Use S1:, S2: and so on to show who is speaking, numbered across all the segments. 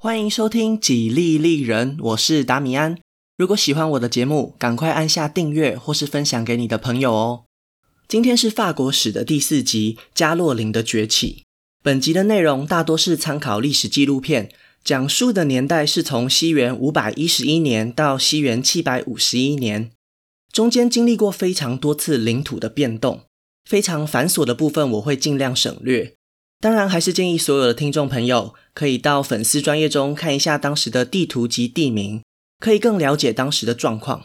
S1: 欢迎收听《几利利人》，我是达米安。如果喜欢我的节目，赶快按下订阅或是分享给你的朋友哦。今天是法国史的第四集《加洛林的崛起》。本集的内容大多是参考历史纪录片，讲述的年代是从西元五百一十一年到西元七百五十一年，中间经历过非常多次领土的变动，非常繁琐的部分我会尽量省略。当然，还是建议所有的听众朋友可以到粉丝专业中看一下当时的地图及地名。可以更了解当时的状况。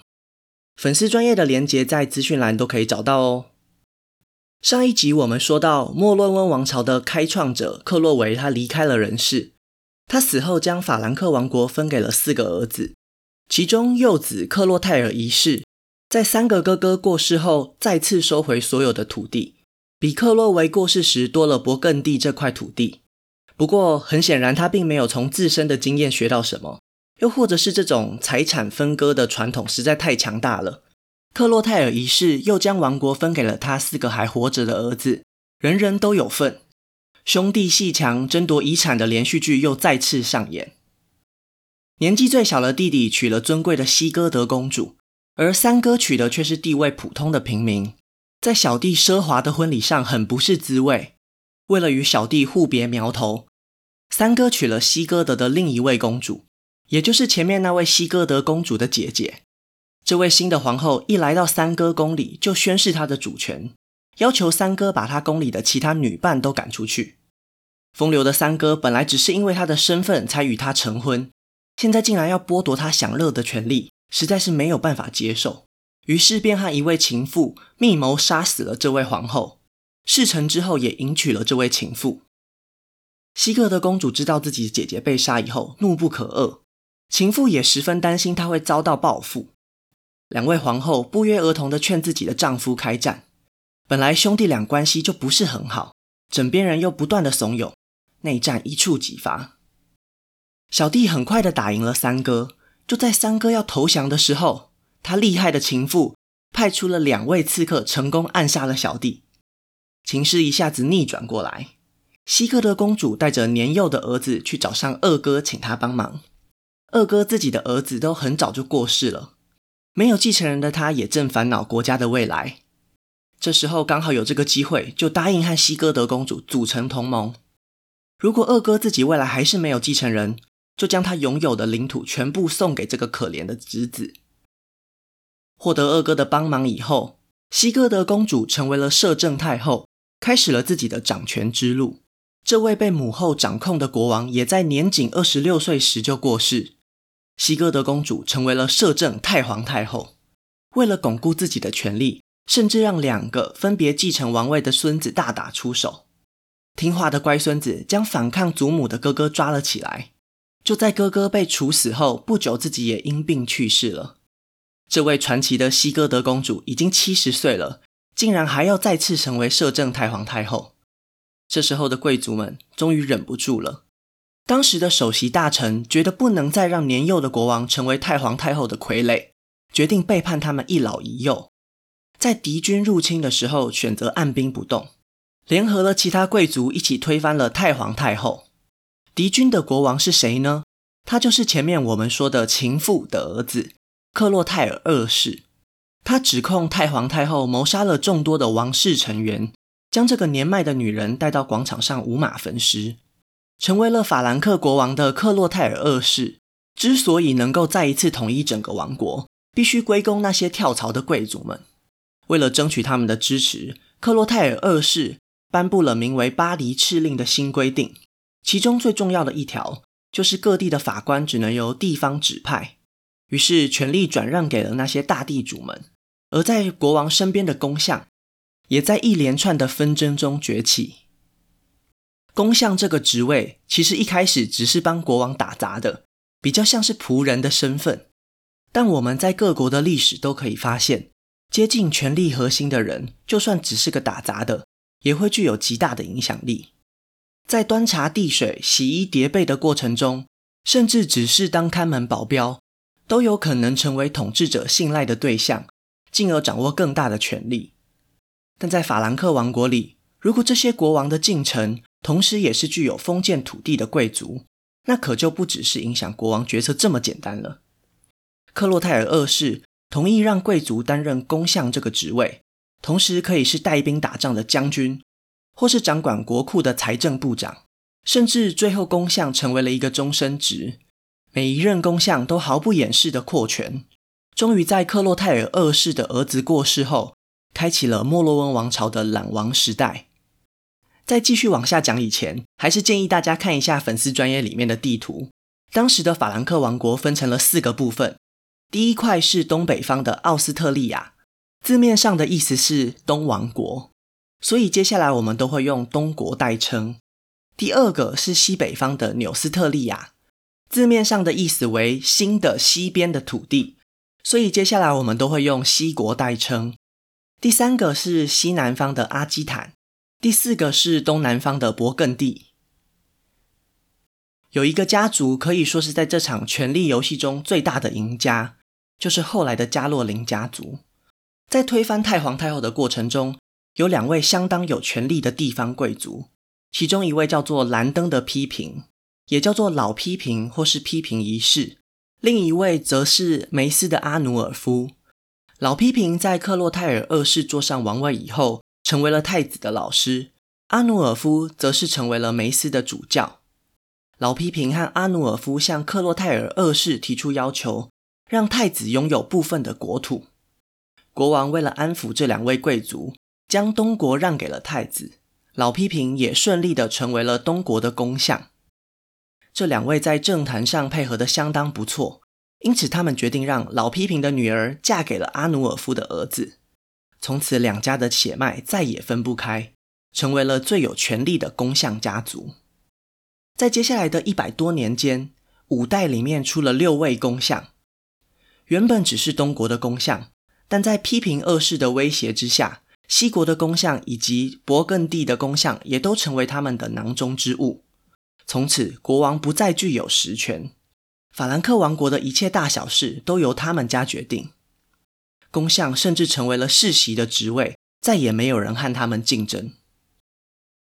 S1: 粉丝专业的连接在资讯栏都可以找到哦。上一集我们说到，莫洛温王朝的开创者克洛维他离开了人世。他死后将法兰克王国分给了四个儿子，其中幼子克洛泰尔一世，在三个哥哥过世后，再次收回所有的土地，比克洛维过世时多了勃艮第这块土地。不过很显然，他并没有从自身的经验学到什么。又或者是这种财产分割的传统实在太强大了。克洛泰尔一世又将王国分给了他四个还活着的儿子，人人都有份。兄弟鬩墙争夺遗产的连续剧又再次上演。年纪最小的弟弟娶了尊贵的西哥德公主，而三哥娶的却是地位普通的平民，在小弟奢华的婚礼上很不是滋味。为了与小弟互别苗头，三哥娶了西哥德的另一位公主。也就是前面那位西哥德公主的姐姐，这位新的皇后一来到三哥宫里，就宣示她的主权，要求三哥把她宫里的其他女伴都赶出去。风流的三哥本来只是因为他的身份才与她成婚，现在竟然要剥夺她享乐的权利，实在是没有办法接受。于是便和一位情妇密谋杀死了这位皇后。事成之后，也迎娶了这位情妇。西格的公主知道自己姐姐被杀以后，怒不可遏。情妇也十分担心她会遭到报复，两位皇后不约而同地劝自己的丈夫开战。本来兄弟俩关系就不是很好，枕边人又不断的怂恿，内战一触即发。小弟很快地打赢了三哥，就在三哥要投降的时候，他厉害的情妇派出了两位刺客，成功暗杀了小弟。情势一下子逆转过来，西哥德公主带着年幼的儿子去找上二哥，请他帮忙。二哥自己的儿子都很早就过世了，没有继承人的他，也正烦恼国家的未来。这时候刚好有这个机会，就答应和西哥德公主组成同盟。如果二哥自己未来还是没有继承人，就将他拥有的领土全部送给这个可怜的侄子。获得二哥的帮忙以后，西哥德公主成为了摄政太后，开始了自己的掌权之路。这位被母后掌控的国王，也在年仅二十六岁时就过世。西哥德公主成为了摄政太皇太后，为了巩固自己的权力，甚至让两个分别继承王位的孙子大打出手。听话的乖孙子将反抗祖母的哥哥抓了起来，就在哥哥被处死后不久，自己也因病去世了。这位传奇的西哥德公主已经七十岁了，竟然还要再次成为摄政太皇太后。这时候的贵族们终于忍不住了。当时的首席大臣觉得不能再让年幼的国王成为太皇太后的傀儡，决定背叛他们一老一幼。在敌军入侵的时候，选择按兵不动，联合了其他贵族一起推翻了太皇太后。敌军的国王是谁呢？他就是前面我们说的情妇的儿子克洛泰尔二世。他指控太皇太后谋杀了众多的王室成员，将这个年迈的女人带到广场上五马分尸。成为了法兰克国王的克洛泰尔二世，之所以能够再一次统一整个王国，必须归功那些跳槽的贵族们。为了争取他们的支持，克洛泰尔二世颁布了名为《巴黎敕令》的新规定，其中最重要的一条就是各地的法官只能由地方指派，于是权力转让给了那些大地主们。而在国王身边的公相，也在一连串的纷争中崛起。公相这个职位，其实一开始只是帮国王打杂的，比较像是仆人的身份。但我们在各国的历史都可以发现，接近权力核心的人，就算只是个打杂的，也会具有极大的影响力。在端茶递水、洗衣叠被的过程中，甚至只是当看门保镖，都有可能成为统治者信赖的对象，进而掌握更大的权力。但在法兰克王国里，如果这些国王的近臣，同时，也是具有封建土地的贵族，那可就不只是影响国王决策这么简单了。克洛泰尔二世同意让贵族担任公相这个职位，同时可以是带兵打仗的将军，或是掌管国库的财政部长，甚至最后公相成为了一个终身职。每一任公相都毫不掩饰的扩权，终于在克洛泰尔二世的儿子过世后，开启了莫洛温王朝的懒王时代。在继续往下讲以前，还是建议大家看一下粉丝专页里面的地图。当时的法兰克王国分成了四个部分，第一块是东北方的奥斯特利亚，字面上的意思是东王国，所以接下来我们都会用东国代称。第二个是西北方的纽斯特利亚。字面上的意思为新的西边的土地，所以接下来我们都会用西国代称。第三个是西南方的阿基坦，第四个是东南方的勃艮第。有一个家族可以说是在这场权力游戏中最大的赢家，就是后来的加洛林家族。在推翻太皇太后的过程中，有两位相当有权力的地方贵族，其中一位叫做兰登的批评。也叫做老批评或是批评一世，另一位则是梅斯的阿努尔夫。老批评在克洛泰尔二世坐上王位以后，成为了太子的老师；阿努尔夫则是成为了梅斯的主教。老批评和阿努尔夫向克洛泰尔二世提出要求，让太子拥有部分的国土。国王为了安抚这两位贵族，将东国让给了太子。老批评也顺利的成为了东国的公相。这两位在政坛上配合得相当不错，因此他们决定让老批评的女儿嫁给了阿努尔夫的儿子。从此，两家的血脉再也分不开，成为了最有权力的公相家族。在接下来的一百多年间，五代里面出了六位公相。原本只是东国的公相，但在批评二世的威胁之下，西国的公相以及勃艮第的公相也都成为他们的囊中之物。从此，国王不再具有实权，法兰克王国的一切大小事都由他们家决定。公相甚至成为了世袭的职位，再也没有人和他们竞争。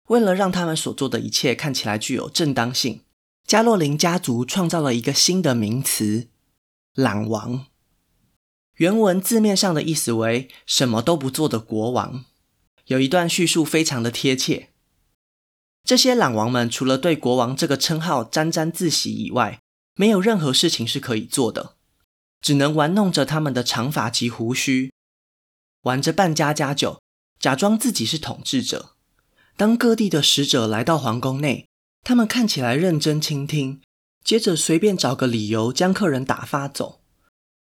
S1: 为了让他们所做的一切看起来具有正当性，加洛林家族创造了一个新的名词——懒王。原文字面上的意思为“什么都不做的国王”。有一段叙述非常的贴切。这些懒王们除了对国王这个称号沾沾自喜以外，没有任何事情是可以做的，只能玩弄着他们的长发及胡须，玩着扮家家酒，假装自己是统治者。当各地的使者来到皇宫内，他们看起来认真倾听，接着随便找个理由将客人打发走。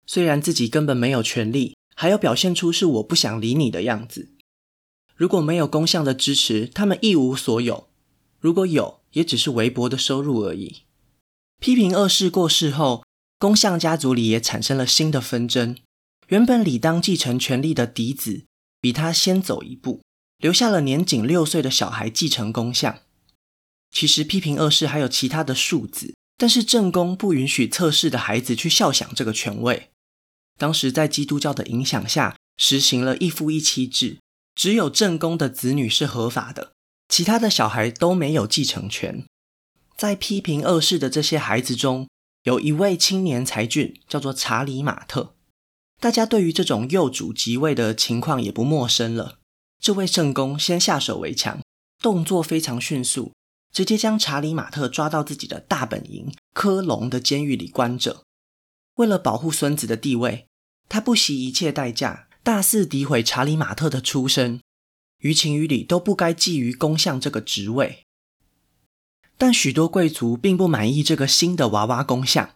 S1: 虽然自己根本没有权利，还要表现出是我不想理你的样子。如果没有公相的支持，他们一无所有。如果有，也只是微薄的收入而已。批评二世过世后，公相家族里也产生了新的纷争。原本理当继承权力的嫡子，比他先走一步，留下了年仅六岁的小孩继承公相。其实批评二世还有其他的庶子，但是正宫不允许侧室的孩子去效想这个权位。当时在基督教的影响下，实行了一夫一妻制，只有正宫的子女是合法的。其他的小孩都没有继承权。在批评二世的这些孩子中，有一位青年才俊，叫做查理马特。大家对于这种幼主即位的情况也不陌生了。这位圣公先下手为强，动作非常迅速，直接将查理马特抓到自己的大本营科隆的监狱里关着。为了保护孙子的地位，他不惜一切代价，大肆诋毁查理马特的出身。于情于理都不该觊觎公相这个职位，但许多贵族并不满意这个新的娃娃公相。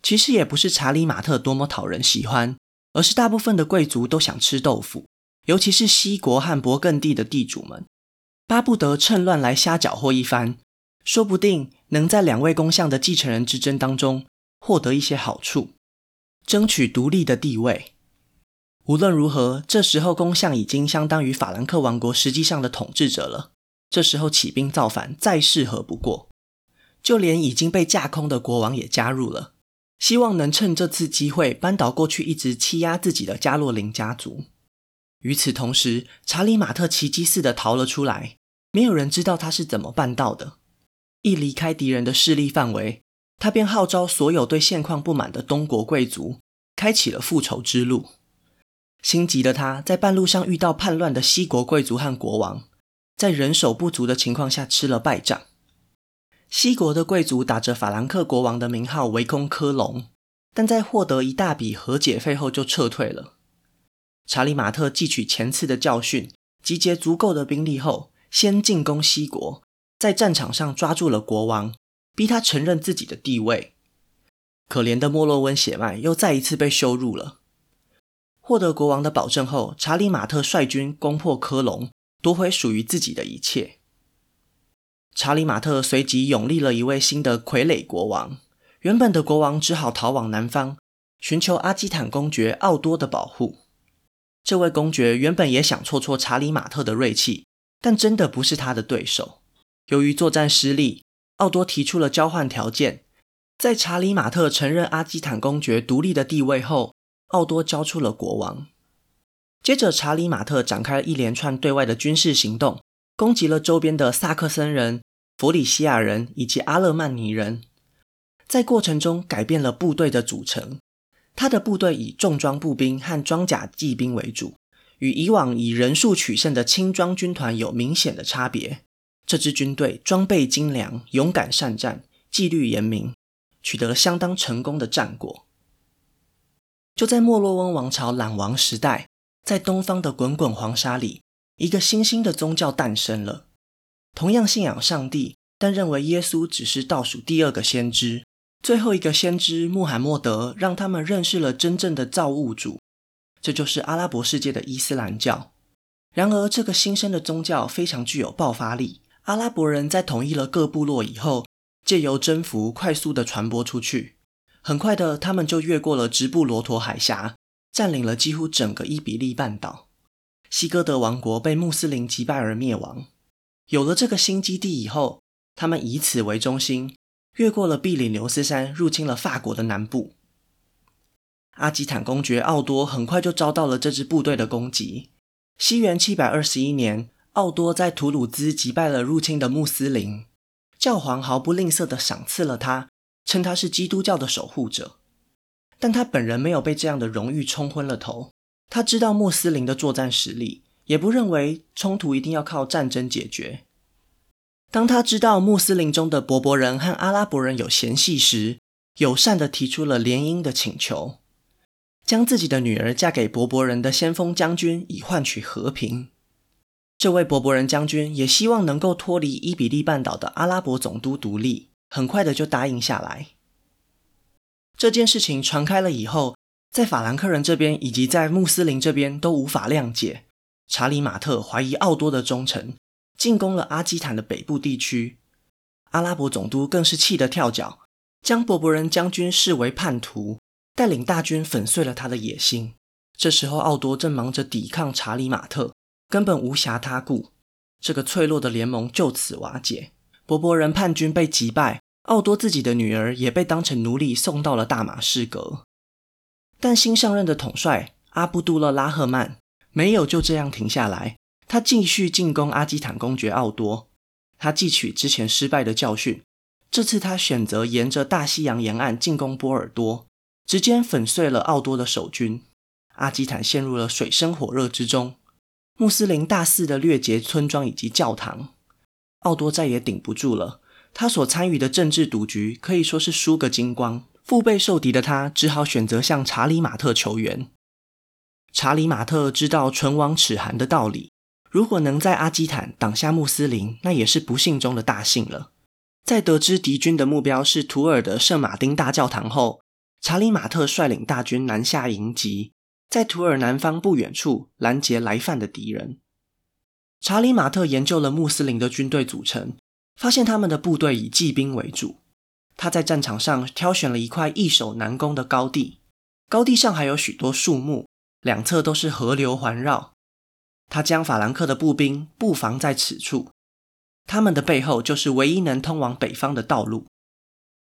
S1: 其实也不是查理马特多么讨人喜欢，而是大部分的贵族都想吃豆腐，尤其是西国和勃艮第的地主们，巴不得趁乱来瞎搅和一番，说不定能在两位公相的继承人之争当中获得一些好处，争取独立的地位。无论如何，这时候公相已经相当于法兰克王国实际上的统治者了。这时候起兵造反再适合不过，就连已经被架空的国王也加入了，希望能趁这次机会扳倒过去一直欺压自己的加洛林家族。与此同时，查理马特奇迹似的逃了出来，没有人知道他是怎么办到的。一离开敌人的势力范围，他便号召所有对现况不满的东国贵族，开启了复仇之路。心急的他，在半路上遇到叛乱的西国贵族和国王，在人手不足的情况下吃了败仗。西国的贵族打着法兰克国王的名号围攻科隆，但在获得一大笔和解费后就撤退了。查理马特汲取前次的教训，集结足够的兵力后，先进攻西国，在战场上抓住了国王，逼他承认自己的地位。可怜的莫洛温血脉又再一次被羞辱了。获得国王的保证后，查理马特率军攻破科隆，夺回属于自己的一切。查理马特随即拥立了一位新的傀儡国王，原本的国王只好逃往南方，寻求阿基坦公爵奥多的保护。这位公爵原本也想挫挫查理马特的锐气，但真的不是他的对手。由于作战失利，奥多提出了交换条件，在查理马特承认阿基坦公爵独立的地位后。奥多交出了国王。接着，查理马特展开了一连串对外的军事行动，攻击了周边的萨克森人、弗里西亚人以及阿勒曼尼人。在过程中，改变了部队的组成。他的部队以重装步兵和装甲骑兵为主，与以往以人数取胜的轻装军团有明显的差别。这支军队装备精良、勇敢善战、纪律严明，取得了相当成功的战果。就在莫洛温王朝懒王时代，在东方的滚滚黄沙里，一个新兴的宗教诞生了。同样信仰上帝，但认为耶稣只是倒数第二个先知，最后一个先知穆罕默德让他们认识了真正的造物主，这就是阿拉伯世界的伊斯兰教。然而，这个新生的宗教非常具有爆发力。阿拉伯人在统一了各部落以后，借由征服，快速地传播出去。很快的，他们就越过了直布罗陀海峡，占领了几乎整个伊比利半岛。西哥德王国被穆斯林击败而灭亡。有了这个新基地以后，他们以此为中心，越过了比利牛斯山，入侵了法国的南部。阿基坦公爵奥多很快就遭到了这支部队的攻击。西元七百二十一年，奥多在图鲁兹击败了入侵的穆斯林，教皇毫不吝啬地赏赐了他。称他是基督教的守护者，但他本人没有被这样的荣誉冲昏了头。他知道穆斯林的作战实力，也不认为冲突一定要靠战争解决。当他知道穆斯林中的柏柏人和阿拉伯人有嫌隙时，友善地提出了联姻的请求，将自己的女儿嫁给柏柏人的先锋将军，以换取和平。这位柏柏人将军也希望能够脱离伊比利半岛的阿拉伯总督独立。很快的就答应下来。这件事情传开了以后，在法兰克人这边以及在穆斯林这边都无法谅解。查理马特怀疑奥多的忠诚，进攻了阿基坦的北部地区。阿拉伯总督更是气得跳脚，将柏柏人将军视为叛徒，带领大军粉碎了他的野心。这时候，奥多正忙着抵抗查理马特，根本无暇他顾。这个脆弱的联盟就此瓦解。柏柏人叛军被击败，奥多自己的女儿也被当成奴隶送到了大马士革。但新上任的统帅阿布杜勒拉赫曼没有就这样停下来，他继续进攻阿基坦公爵奥多。他汲取之前失败的教训，这次他选择沿着大西洋沿岸进攻波尔多，直接粉碎了奥多的守军。阿基坦陷入了水深火热之中，穆斯林大肆的掠劫村庄以及教堂。奥多再也顶不住了，他所参与的政治赌局可以说是输个精光，腹背受敌的他只好选择向查理马特求援。查理马特知道唇亡齿寒的道理，如果能在阿基坦挡下穆斯林，那也是不幸中的大幸了。在得知敌军的目标是图尔的圣马丁大教堂后，查理马特率领大军南下迎击，在图尔南方不远处拦截来犯的敌人。查理马特研究了穆斯林的军队组成，发现他们的部队以骑兵为主。他在战场上挑选了一块易守难攻的高地，高地上还有许多树木，两侧都是河流环绕。他将法兰克的步兵布防在此处，他们的背后就是唯一能通往北方的道路。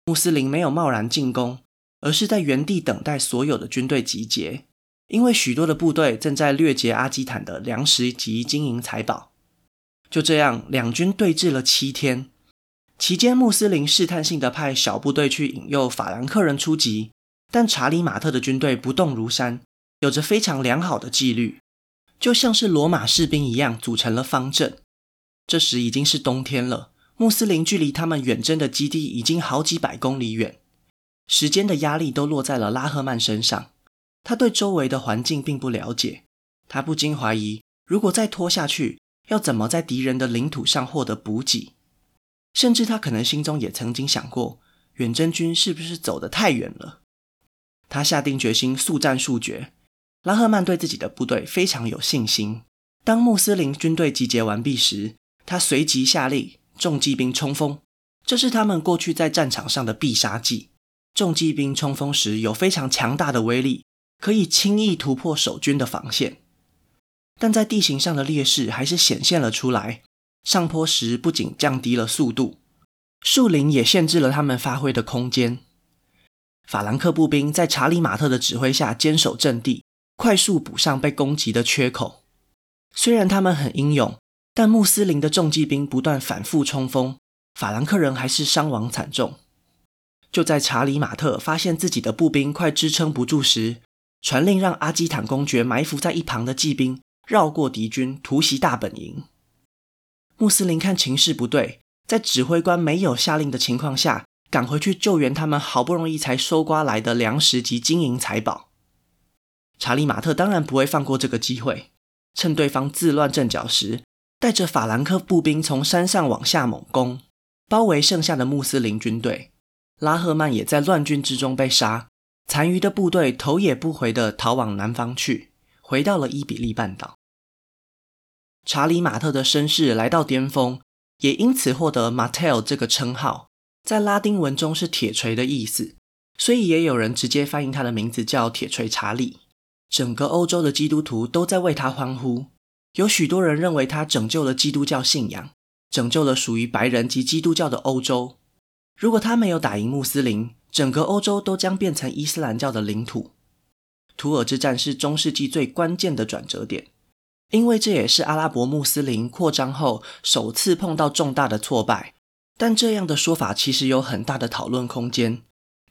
S1: 穆斯林没有贸然进攻，而是在原地等待所有的军队集结。因为许多的部队正在掠劫阿基坦的粮食及金银财宝，就这样两军对峙了七天。期间，穆斯林试探性的派小部队去引诱法兰克人出击，但查理马特的军队不动如山，有着非常良好的纪律，就像是罗马士兵一样组成了方阵。这时已经是冬天了，穆斯林距离他们远征的基地已经好几百公里远，时间的压力都落在了拉赫曼身上。他对周围的环境并不了解，他不禁怀疑，如果再拖下去，要怎么在敌人的领土上获得补给？甚至他可能心中也曾经想过，远征军是不是走得太远了？他下定决心速战速决。拉赫曼对自己的部队非常有信心。当穆斯林军队集结完毕时，他随即下令重骑兵冲锋。这是他们过去在战场上的必杀技。重骑兵冲锋时有非常强大的威力。可以轻易突破守军的防线，但在地形上的劣势还是显现了出来。上坡时不仅降低了速度，树林也限制了他们发挥的空间。法兰克步兵在查理马特的指挥下坚守阵地，快速补上被攻击的缺口。虽然他们很英勇，但穆斯林的重骑兵不断反复冲锋，法兰克人还是伤亡惨重。就在查理马特发现自己的步兵快支撑不住时，传令让阿基坦公爵埋伏在一旁的骑兵绕过敌军突袭大本营。穆斯林看情势不对，在指挥官没有下令的情况下，赶回去救援他们好不容易才搜刮来的粮食及金银财宝。查理马特当然不会放过这个机会，趁对方自乱阵脚时，带着法兰克步兵从山上往下猛攻，包围剩下的穆斯林军队。拉赫曼也在乱军之中被杀。残余的部队头也不回地逃往南方去，回到了伊比利半岛。查理马特的声势来到巅峰，也因此获得 Martel 这个称号，在拉丁文中是铁锤的意思，所以也有人直接翻译他的名字叫铁锤查理。整个欧洲的基督徒都在为他欢呼，有许多人认为他拯救了基督教信仰，拯救了属于白人及基督教的欧洲。如果他没有打赢穆斯林，整个欧洲都将变成伊斯兰教的领土。图尔之战是中世纪最关键的转折点，因为这也是阿拉伯穆斯林扩张后首次碰到重大的挫败。但这样的说法其实有很大的讨论空间。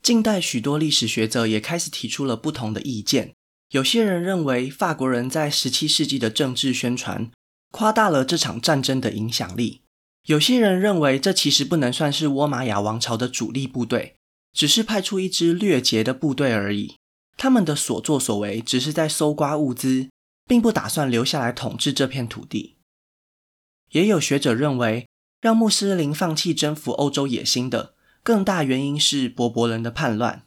S1: 近代许多历史学者也开始提出了不同的意见。有些人认为法国人在17世纪的政治宣传夸大了这场战争的影响力；有些人认为这其实不能算是倭玛雅王朝的主力部队。只是派出一支掠劫的部队而已，他们的所作所为只是在搜刮物资，并不打算留下来统治这片土地。也有学者认为，让穆斯林放弃征服欧洲野心的更大原因是柏柏人的叛乱。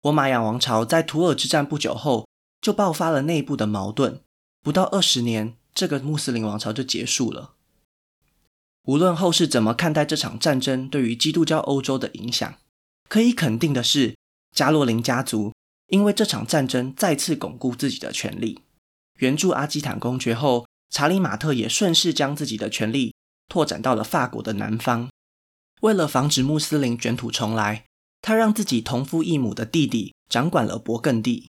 S1: 倭玛亚王朝在图尔之战不久后就爆发了内部的矛盾，不到二十年，这个穆斯林王朝就结束了。无论后世怎么看待这场战争对于基督教欧洲的影响。可以肯定的是，加洛林家族因为这场战争再次巩固自己的权力。援助阿基坦公爵后，查理马特也顺势将自己的权力拓展到了法国的南方。为了防止穆斯林卷土重来，他让自己同父异母的弟弟掌管了勃艮第。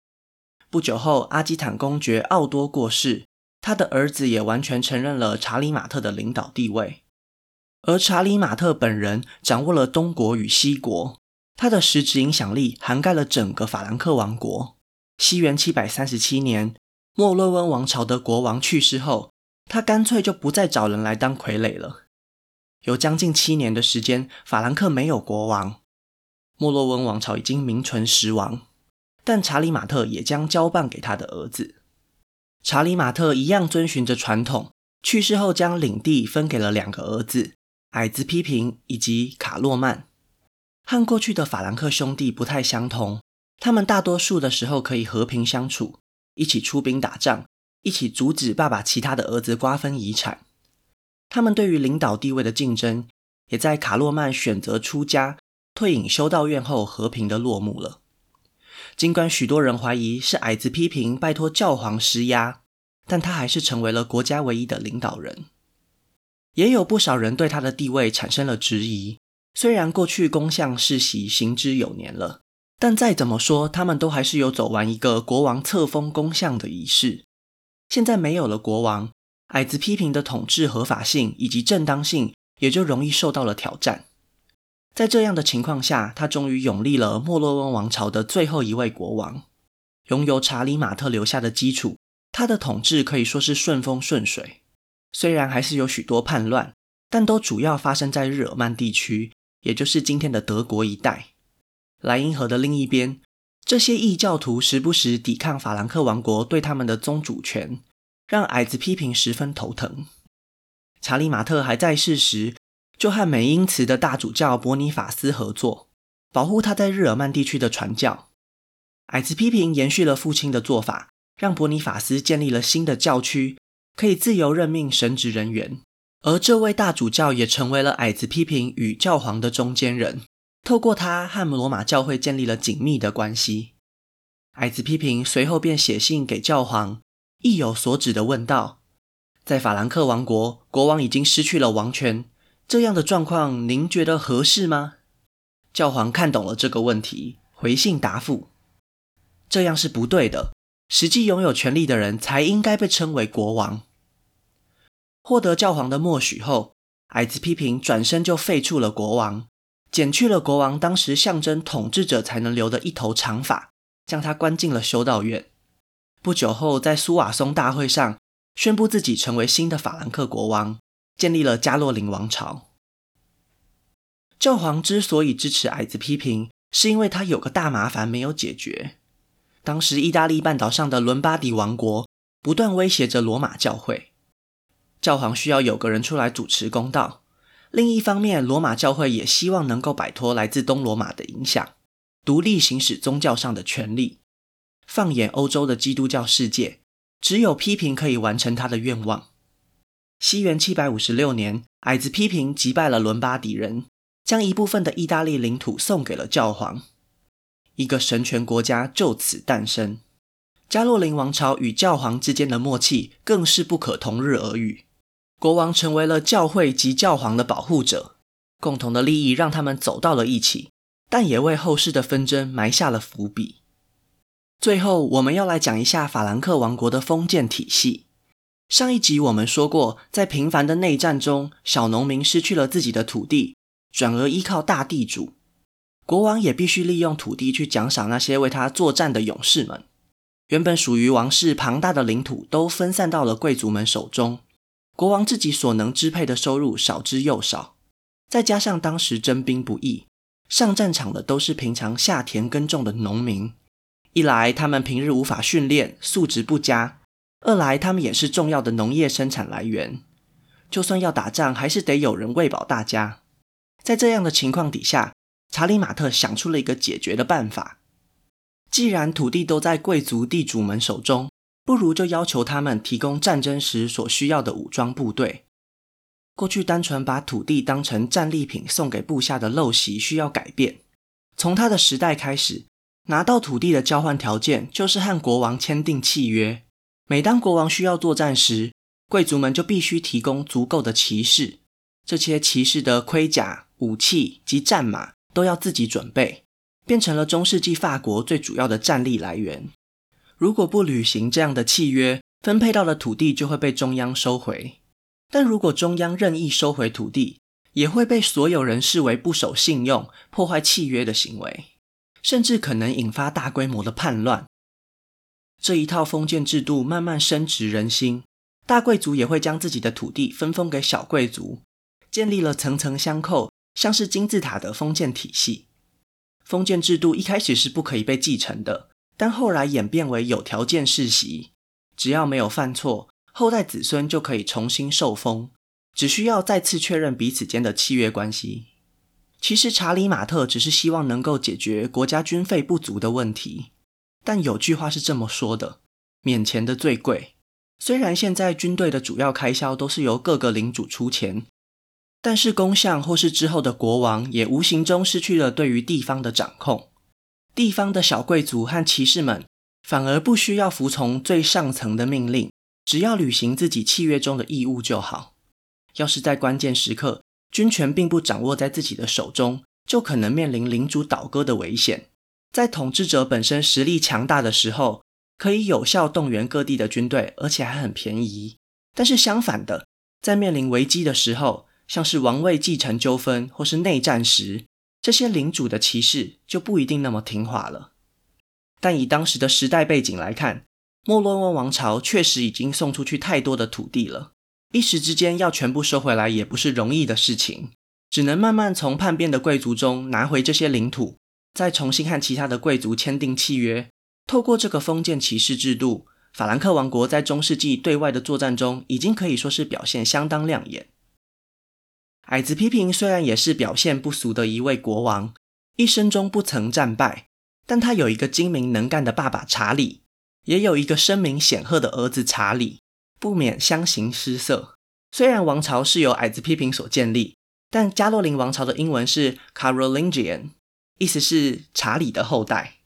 S1: 不久后，阿基坦公爵奥多过世，他的儿子也完全承认了查理马特的领导地位。而查理马特本人掌握了东国与西国。他的实质影响力涵盖了整个法兰克王国。西元七百三十七年，莫洛温王朝的国王去世后，他干脆就不再找人来当傀儡了。有将近七年的时间，法兰克没有国王，莫洛温王朝已经名存实亡。但查理马特也将交棒给他的儿子。查理马特一样遵循着传统，去世后将领地分给了两个儿子：矮子丕平以及卡洛曼。和过去的法兰克兄弟不太相同，他们大多数的时候可以和平相处，一起出兵打仗，一起阻止爸爸其他的儿子瓜分遗产。他们对于领导地位的竞争，也在卡洛曼选择出家、退隐修道院后和平的落幕了。尽管许多人怀疑是矮子批评拜托教皇施压，但他还是成为了国家唯一的领导人。也有不少人对他的地位产生了质疑。虽然过去公相世袭行之有年了，但再怎么说，他们都还是有走完一个国王册封公相的仪式。现在没有了国王，矮子批评的统治合法性以及正当性也就容易受到了挑战。在这样的情况下，他终于拥立了莫洛温王朝的最后一位国王。拥有查理马特留下的基础，他的统治可以说是顺风顺水。虽然还是有许多叛乱，但都主要发生在日耳曼地区，也就是今天的德国一带。莱茵河的另一边，这些异教徒时不时抵抗法兰克王国对他们的宗主权，让矮子批评十分头疼。查理马特还在世时，就和美因茨的大主教伯尼法斯合作，保护他在日耳曼地区的传教。矮子批评延续了父亲的做法，让伯尼法斯建立了新的教区，可以自由任命神职人员。而这位大主教也成为了矮子批评与教皇的中间人，透过他和罗马教会建立了紧密的关系。矮子批评随后便写信给教皇，意有所指地问道：“在法兰克王国，国王已经失去了王权。”这样的状况，您觉得合适吗？教皇看懂了这个问题，回信答复：这样是不对的。实际拥有权力的人才应该被称为国王。获得教皇的默许后，矮子批评转身就废黜了国王，剪去了国王当时象征统治者才能留的一头长发，将他关进了修道院。不久后，在苏瓦松大会上，宣布自己成为新的法兰克国王。建立了加洛林王朝。教皇之所以支持矮子批评，是因为他有个大麻烦没有解决。当时意大利半岛上的伦巴底王国不断威胁着罗马教会，教皇需要有个人出来主持公道。另一方面，罗马教会也希望能够摆脱来自东罗马的影响，独立行使宗教上的权利。放眼欧洲的基督教世界，只有批评可以完成他的愿望。西元七百五十六年，矮子批评击败了伦巴底人，将一部分的意大利领土送给了教皇，一个神权国家就此诞生。加洛林王朝与教皇之间的默契更是不可同日而语。国王成为了教会及教皇的保护者，共同的利益让他们走到了一起，但也为后世的纷争埋下了伏笔。最后，我们要来讲一下法兰克王国的封建体系。上一集我们说过，在频繁的内战中，小农民失去了自己的土地，转而依靠大地主。国王也必须利用土地去奖赏那些为他作战的勇士们。原本属于王室庞大的领土都分散到了贵族们手中，国王自己所能支配的收入少之又少。再加上当时征兵不易，上战场的都是平常下田耕种的农民，一来他们平日无法训练，素质不佳。二来，他们也是重要的农业生产来源，就算要打仗，还是得有人喂饱大家。在这样的情况底下，查理马特想出了一个解决的办法。既然土地都在贵族地主们手中，不如就要求他们提供战争时所需要的武装部队。过去单纯把土地当成战利品送给部下的陋习需要改变。从他的时代开始，拿到土地的交换条件就是和国王签订契约。每当国王需要作战时，贵族们就必须提供足够的骑士，这些骑士的盔甲、武器及战马都要自己准备，变成了中世纪法国最主要的战力来源。如果不履行这样的契约，分配到的土地就会被中央收回。但如果中央任意收回土地，也会被所有人视为不守信用、破坏契约的行为，甚至可能引发大规模的叛乱。这一套封建制度慢慢深植人心，大贵族也会将自己的土地分封给小贵族，建立了层层相扣、像是金字塔的封建体系。封建制度一开始是不可以被继承的，但后来演变为有条件世袭，只要没有犯错，后代子孙就可以重新受封，只需要再次确认彼此间的契约关系。其实查理马特只是希望能够解决国家军费不足的问题。但有句话是这么说的：“免钱的最贵。”虽然现在军队的主要开销都是由各个领主出钱，但是公相或是之后的国王也无形中失去了对于地方的掌控。地方的小贵族和骑士们反而不需要服从最上层的命令，只要履行自己契约中的义务就好。要是在关键时刻，军权并不掌握在自己的手中，就可能面临领主倒戈的危险。在统治者本身实力强大的时候，可以有效动员各地的军队，而且还很便宜。但是相反的，在面临危机的时候，像是王位继承纠纷或是内战时，这些领主的骑士就不一定那么听话了。但以当时的时代背景来看，莫洛诺王朝确实已经送出去太多的土地了，一时之间要全部收回来也不是容易的事情，只能慢慢从叛变的贵族中拿回这些领土，再重新和其他的贵族签订契约。透过这个封建骑士制度，法兰克王国在中世纪对外的作战中，已经可以说是表现相当亮眼。矮子批评虽然也是表现不俗的一位国王，一生中不曾战败，但他有一个精明能干的爸爸查理，也有一个声名显赫的儿子查理，不免相形失色。虽然王朝是由矮子批评所建立，但加洛林王朝的英文是 Carolingian，意思是查理的后代。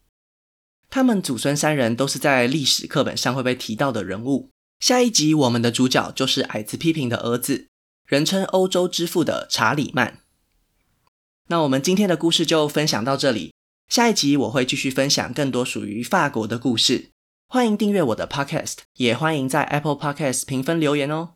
S1: 他们祖孙三人都是在历史课本上会被提到的人物。下一集我们的主角就是矮子批评的儿子。人称欧洲之父的查理曼。那我们今天的故事就分享到这里，下一集我会继续分享更多属于法国的故事。欢迎订阅我的 Podcast，也欢迎在 Apple Podcast 评分留言哦。